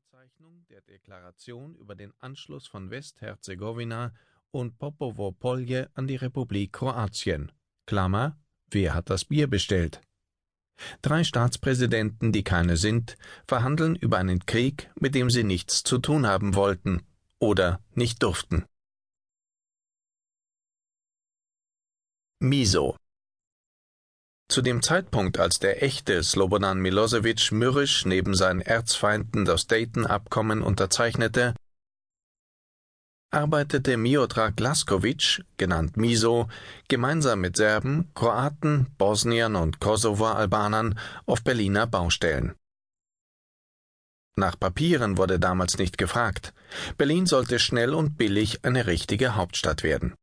Unterzeichnung der Deklaration über den Anschluss von Westherzegowina und Popovo Polje an die Republik Kroatien. Klammer, wer hat das Bier bestellt? Drei Staatspräsidenten, die keine sind, verhandeln über einen Krieg, mit dem sie nichts zu tun haben wollten oder nicht durften. Miso zu dem Zeitpunkt, als der echte Slobodan Milosevic mürrisch neben seinen Erzfeinden das Dayton-Abkommen unterzeichnete, arbeitete Miodrag Laskovic, genannt Miso, gemeinsam mit Serben, Kroaten, Bosniern und Kosovo-Albanern auf Berliner Baustellen. Nach Papieren wurde damals nicht gefragt. Berlin sollte schnell und billig eine richtige Hauptstadt werden.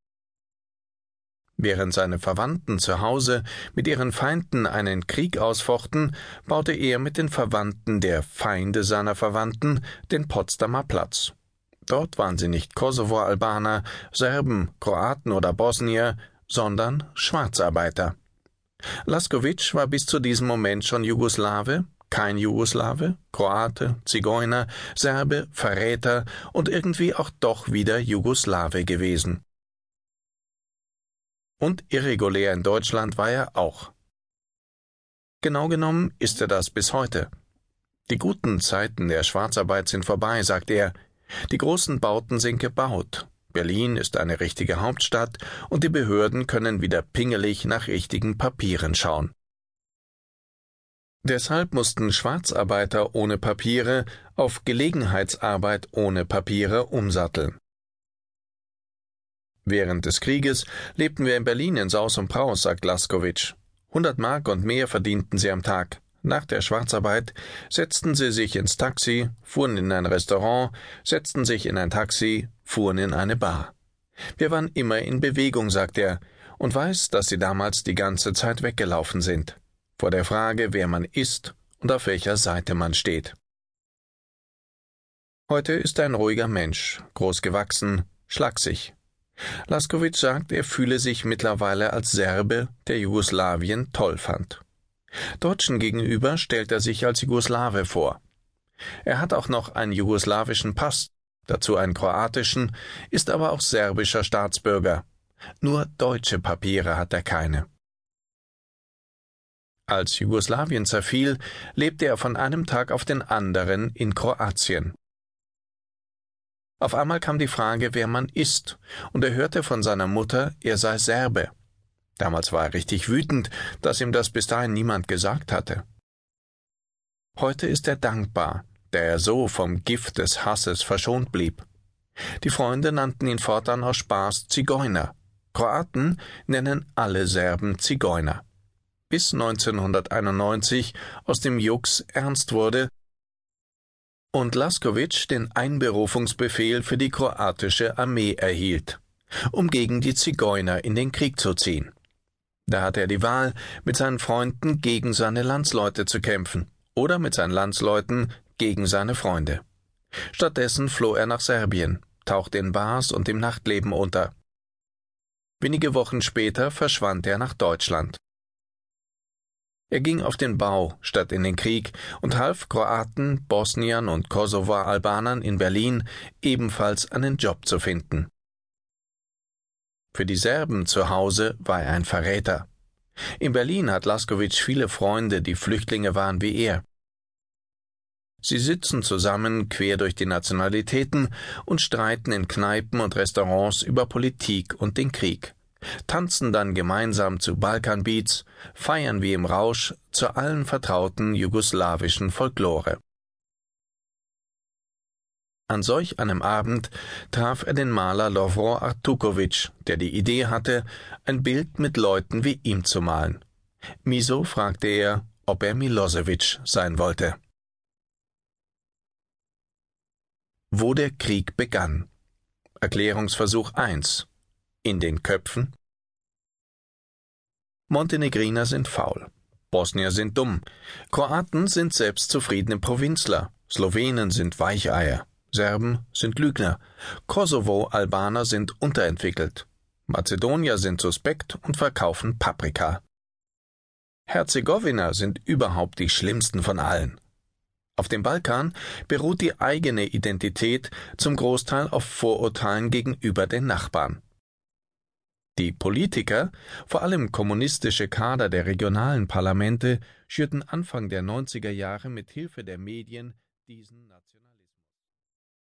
Während seine Verwandten zu Hause mit ihren Feinden einen Krieg ausfochten, baute er mit den Verwandten der Feinde seiner Verwandten den Potsdamer Platz. Dort waren sie nicht Kosovo-Albaner, Serben, Kroaten oder Bosnier, sondern Schwarzarbeiter. Laskovic war bis zu diesem Moment schon Jugoslawe, kein Jugoslawe, Kroate, Zigeuner, Serbe, Verräter und irgendwie auch doch wieder Jugoslawe gewesen. Und irregulär in Deutschland war er auch. Genau genommen ist er das bis heute. Die guten Zeiten der Schwarzarbeit sind vorbei, sagt er. Die großen Bauten sind gebaut. Berlin ist eine richtige Hauptstadt und die Behörden können wieder pingelig nach richtigen Papieren schauen. Deshalb mussten Schwarzarbeiter ohne Papiere auf Gelegenheitsarbeit ohne Papiere umsatteln. Während des Krieges lebten wir in Berlin in Saus und Braus, sagt Laskowitsch. Hundert Mark und mehr verdienten sie am Tag. Nach der Schwarzarbeit setzten sie sich ins Taxi, fuhren in ein Restaurant, setzten sich in ein Taxi, fuhren in eine Bar. Wir waren immer in Bewegung, sagt er, und weiß, dass sie damals die ganze Zeit weggelaufen sind. Vor der Frage, wer man ist und auf welcher Seite man steht. Heute ist er ein ruhiger Mensch, groß gewachsen, schlaksig, Laskowitsch sagt, er fühle sich mittlerweile als Serbe, der Jugoslawien toll fand. Deutschen gegenüber stellt er sich als Jugoslawe vor. Er hat auch noch einen jugoslawischen Pass, dazu einen kroatischen, ist aber auch serbischer Staatsbürger. Nur deutsche Papiere hat er keine. Als Jugoslawien zerfiel, lebte er von einem Tag auf den anderen in Kroatien. Auf einmal kam die Frage, wer man ist, und er hörte von seiner Mutter, er sei Serbe. Damals war er richtig wütend, dass ihm das bis dahin niemand gesagt hatte. Heute ist er dankbar, da er so vom Gift des Hasses verschont blieb. Die Freunde nannten ihn fortan aus Spaß Zigeuner. Kroaten nennen alle Serben Zigeuner. Bis 1991 aus dem Jux ernst wurde und Laskovic den Einberufungsbefehl für die kroatische Armee erhielt, um gegen die Zigeuner in den Krieg zu ziehen. Da hatte er die Wahl, mit seinen Freunden gegen seine Landsleute zu kämpfen oder mit seinen Landsleuten gegen seine Freunde. Stattdessen floh er nach Serbien, tauchte in Bars und im Nachtleben unter. Wenige Wochen später verschwand er nach Deutschland. Er ging auf den Bau statt in den Krieg und half Kroaten, Bosniern und Kosovo-Albanern in Berlin ebenfalls einen Job zu finden. Für die Serben zu Hause war er ein Verräter. In Berlin hat Laskowitsch viele Freunde, die Flüchtlinge waren wie er. Sie sitzen zusammen quer durch die Nationalitäten und streiten in Kneipen und Restaurants über Politik und den Krieg tanzen dann gemeinsam zu Balkanbeats, feiern wie im Rausch zu allen vertrauten jugoslawischen Folklore. An solch einem Abend traf er den Maler Lovro Artukovic, der die Idee hatte, ein Bild mit Leuten wie ihm zu malen. Miso fragte er, ob er Milosevic sein wollte. Wo der Krieg begann. Erklärungsversuch 1 in den Köpfen? Montenegriner sind faul, Bosnier sind dumm, Kroaten sind selbstzufriedene Provinzler, Slowenen sind Weicheier, Serben sind Lügner, Kosovo-Albaner sind unterentwickelt, Mazedonier sind suspekt und verkaufen Paprika. Herzegowiner sind überhaupt die schlimmsten von allen. Auf dem Balkan beruht die eigene Identität zum Großteil auf Vorurteilen gegenüber den Nachbarn. Die Politiker, vor allem kommunistische Kader der regionalen Parlamente, schürten Anfang der 90er Jahre mit Hilfe der Medien diesen